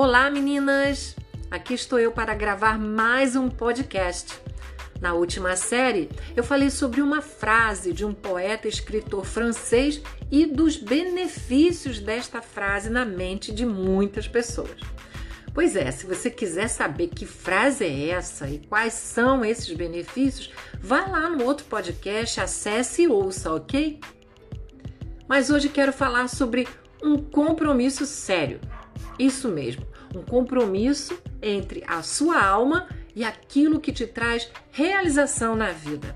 Olá, meninas! Aqui estou eu para gravar mais um podcast. Na última série, eu falei sobre uma frase de um poeta e escritor francês e dos benefícios desta frase na mente de muitas pessoas. Pois é, se você quiser saber que frase é essa e quais são esses benefícios, vá lá no outro podcast, acesse e ouça, ok? Mas hoje quero falar sobre um compromisso sério. Isso mesmo, um compromisso entre a sua alma e aquilo que te traz realização na vida.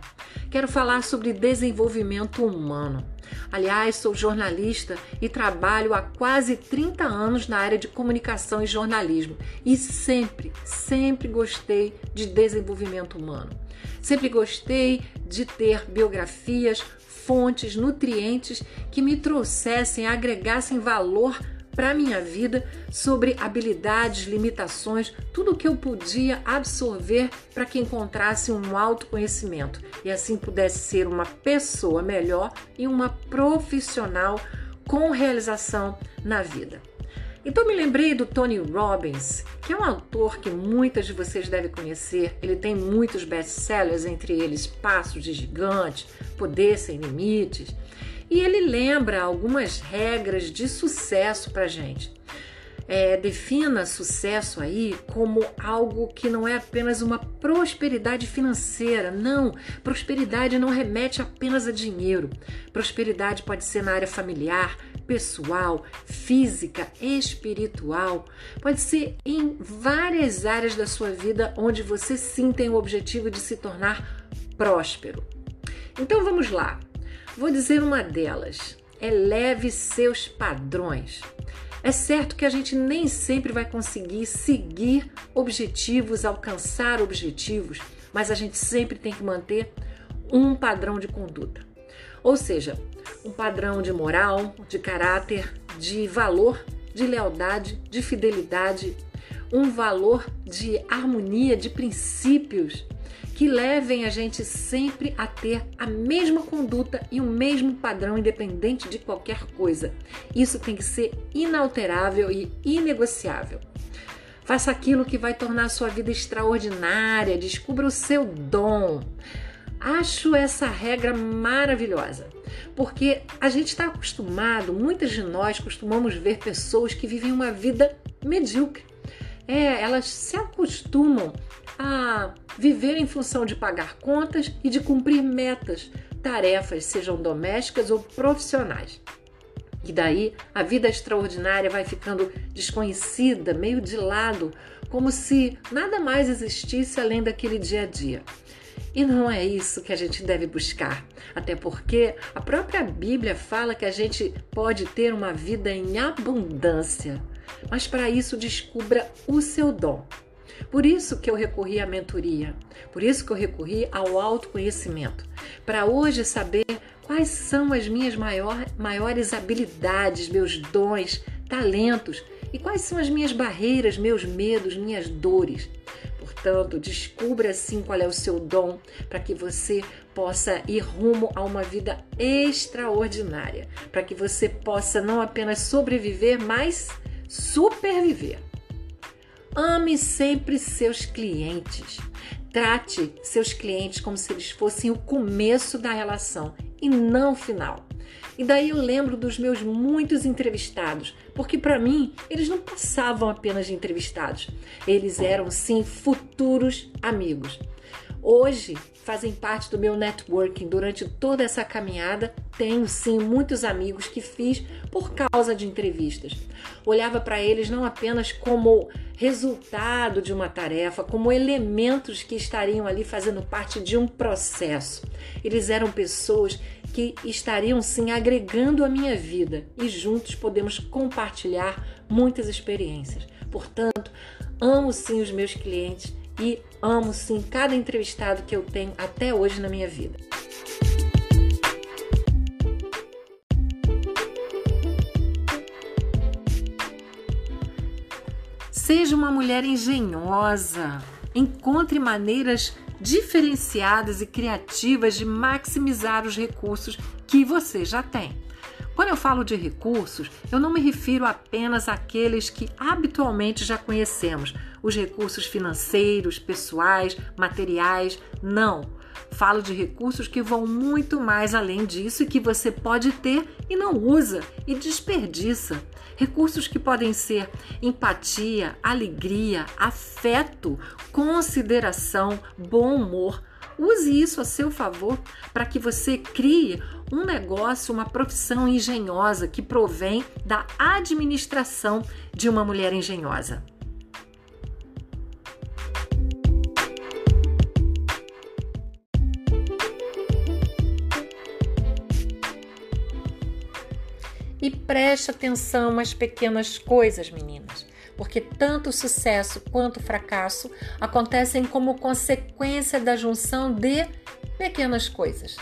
Quero falar sobre desenvolvimento humano. Aliás, sou jornalista e trabalho há quase 30 anos na área de comunicação e jornalismo e sempre, sempre gostei de desenvolvimento humano. Sempre gostei de ter biografias, fontes, nutrientes que me trouxessem, agregassem valor para minha vida sobre habilidades, limitações, tudo o que eu podia absorver para que encontrasse um autoconhecimento e assim pudesse ser uma pessoa melhor e uma profissional com realização na vida. Então me lembrei do Tony Robbins, que é um autor que muitas de vocês devem conhecer. Ele tem muitos best-sellers, entre eles Passos de Gigante, Poder Sem Limites. E ele lembra algumas regras de sucesso para gente. É, defina sucesso aí como algo que não é apenas uma prosperidade financeira. Não, prosperidade não remete apenas a dinheiro. Prosperidade pode ser na área familiar, pessoal, física, espiritual. Pode ser em várias áreas da sua vida onde você sim tem o objetivo de se tornar próspero. Então vamos lá. Vou dizer uma delas: eleve seus padrões. É certo que a gente nem sempre vai conseguir seguir objetivos, alcançar objetivos, mas a gente sempre tem que manter um padrão de conduta. Ou seja, um padrão de moral, de caráter, de valor, de lealdade, de fidelidade, um valor de harmonia, de princípios que levem a gente sempre a ter a mesma conduta e o mesmo padrão, independente de qualquer coisa. Isso tem que ser inalterável e inegociável. Faça aquilo que vai tornar a sua vida extraordinária, descubra o seu dom. Acho essa regra maravilhosa, porque a gente está acostumado, muitas de nós costumamos ver pessoas que vivem uma vida medíocre. É, elas se acostumam a viver em função de pagar contas e de cumprir metas, tarefas, sejam domésticas ou profissionais. E daí a vida extraordinária vai ficando desconhecida, meio de lado, como se nada mais existisse além daquele dia a dia. E não é isso que a gente deve buscar, até porque a própria Bíblia fala que a gente pode ter uma vida em abundância. Mas para isso descubra o seu dom. Por isso que eu recorri à mentoria, por isso que eu recorri ao autoconhecimento, para hoje saber quais são as minhas maior, maiores habilidades, meus dons, talentos e quais são as minhas barreiras, meus medos, minhas dores. Portanto, descubra assim qual é o seu dom para que você possa ir rumo a uma vida extraordinária, para que você possa não apenas sobreviver, mas superviver. Ame sempre seus clientes. Trate seus clientes como se eles fossem o começo da relação e não o final. E daí eu lembro dos meus muitos entrevistados, porque para mim eles não passavam apenas de entrevistados, eles eram sim futuros amigos. Hoje fazem parte do meu networking durante toda essa caminhada. Tenho sim muitos amigos que fiz por causa de entrevistas. Olhava para eles não apenas como resultado de uma tarefa, como elementos que estariam ali fazendo parte de um processo. Eles eram pessoas que estariam sim agregando a minha vida e juntos podemos compartilhar muitas experiências. Portanto, amo sim os meus clientes e amo sim cada entrevistado que eu tenho até hoje na minha vida. Seja uma mulher engenhosa. Encontre maneiras diferenciadas e criativas de maximizar os recursos que você já tem. Quando eu falo de recursos, eu não me refiro apenas àqueles que habitualmente já conhecemos, os recursos financeiros, pessoais, materiais, não. Falo de recursos que vão muito mais além disso e que você pode ter e não usa e desperdiça. Recursos que podem ser empatia, alegria, afeto, consideração, bom humor. Use isso a seu favor para que você crie um negócio, uma profissão engenhosa que provém da administração de uma mulher engenhosa. E preste atenção às pequenas coisas, meninas, porque tanto sucesso quanto fracasso acontecem como consequência da junção de pequenas coisas.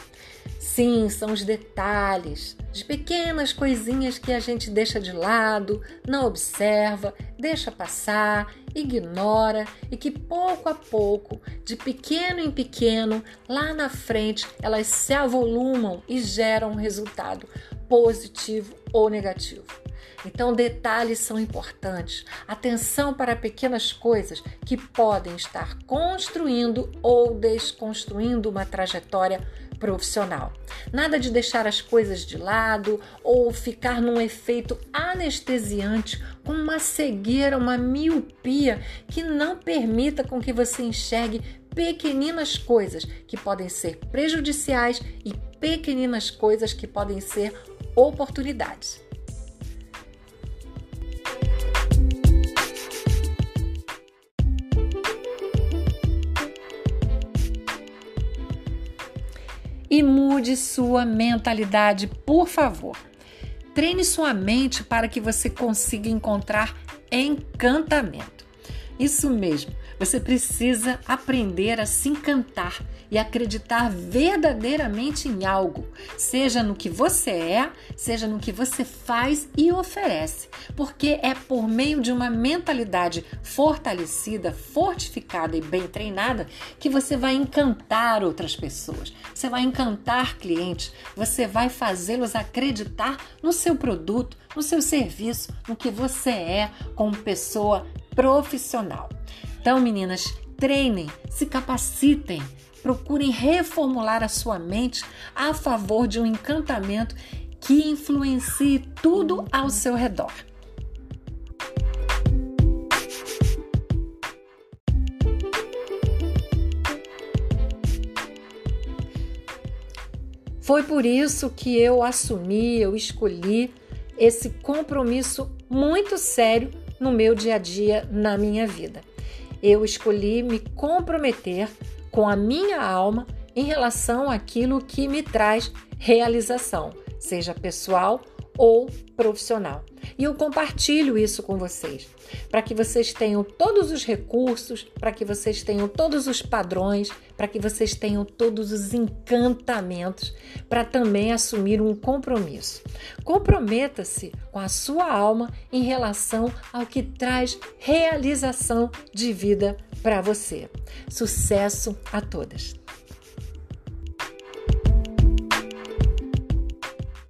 Sim, são os detalhes, as pequenas coisinhas que a gente deixa de lado, não observa, deixa passar, ignora e que pouco a pouco, de pequeno em pequeno, lá na frente, elas se avolumam e geram um resultado positivo ou negativo. Então, detalhes são importantes. Atenção para pequenas coisas que podem estar construindo ou desconstruindo uma trajetória profissional. Nada de deixar as coisas de lado ou ficar num efeito anestesiante com uma cegueira, uma miopia que não permita com que você enxergue pequeninas coisas que podem ser prejudiciais e pequeninas coisas que podem ser oportunidades. E mude sua mentalidade, por favor. Treine sua mente para que você consiga encontrar encantamento. Isso mesmo, você precisa aprender a se encantar e acreditar verdadeiramente em algo, seja no que você é, seja no que você faz e oferece, porque é por meio de uma mentalidade fortalecida, fortificada e bem treinada que você vai encantar outras pessoas, você vai encantar clientes, você vai fazê-los acreditar no seu produto, no seu serviço, no que você é como pessoa profissional. Então, meninas, treinem, se capacitem, procurem reformular a sua mente a favor de um encantamento que influencie tudo ao seu redor. Foi por isso que eu assumi, eu escolhi esse compromisso muito sério no meu dia a dia, na minha vida. Eu escolhi me comprometer com a minha alma em relação àquilo que me traz realização, seja pessoal ou profissional. E eu compartilho isso com vocês, para que vocês tenham todos os recursos, para que vocês tenham todos os padrões, para que vocês tenham todos os encantamentos, para também assumir um compromisso. Comprometa-se com a sua alma em relação ao que traz realização de vida para você. Sucesso a todas!